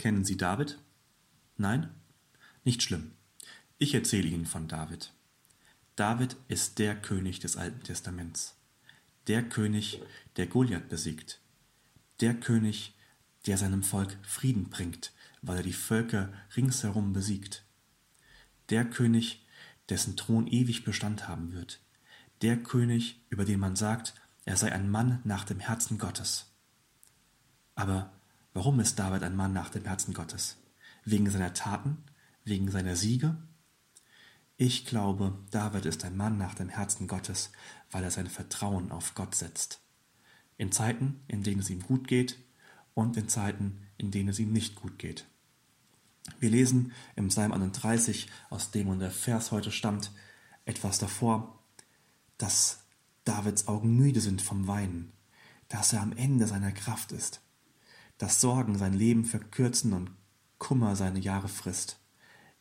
Kennen Sie David? Nein? Nicht schlimm. Ich erzähle Ihnen von David. David ist der König des Alten Testaments. Der König, der Goliath besiegt. Der König, der seinem Volk Frieden bringt, weil er die Völker ringsherum besiegt. Der König, dessen Thron ewig Bestand haben wird. Der König, über den man sagt, er sei ein Mann nach dem Herzen Gottes. Aber warum ist David ein Mann nach dem Herzen Gottes? Wegen seiner Taten? Wegen seiner Siege? Ich glaube, David ist ein Mann nach dem Herzen Gottes, weil er sein Vertrauen auf Gott setzt. In Zeiten, in denen es ihm gut geht und in Zeiten, in denen es ihm nicht gut geht. Wir lesen im Psalm 31, aus dem und der Vers heute stammt, etwas davor, dass Davids Augen müde sind vom Weinen, dass er am Ende seiner Kraft ist, dass Sorgen sein Leben verkürzen und Kummer seine Jahre frisst.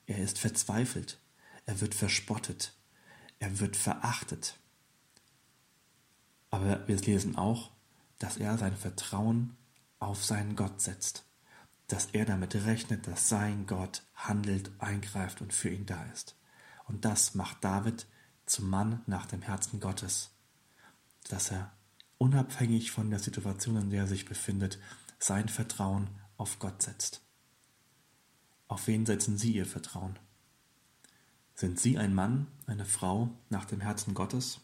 Er ist verzweifelt, er wird verspottet, er wird verachtet. Aber wir lesen auch, dass er sein Vertrauen auf seinen Gott setzt, dass er damit rechnet, dass sein Gott handelt, eingreift und für ihn da ist. Und das macht David zum Mann nach dem Herzen Gottes, dass er unabhängig von der Situation, in der er sich befindet, sein Vertrauen auf Gott setzt. Auf wen setzen Sie Ihr Vertrauen? Sind Sie ein Mann, eine Frau nach dem Herzen Gottes?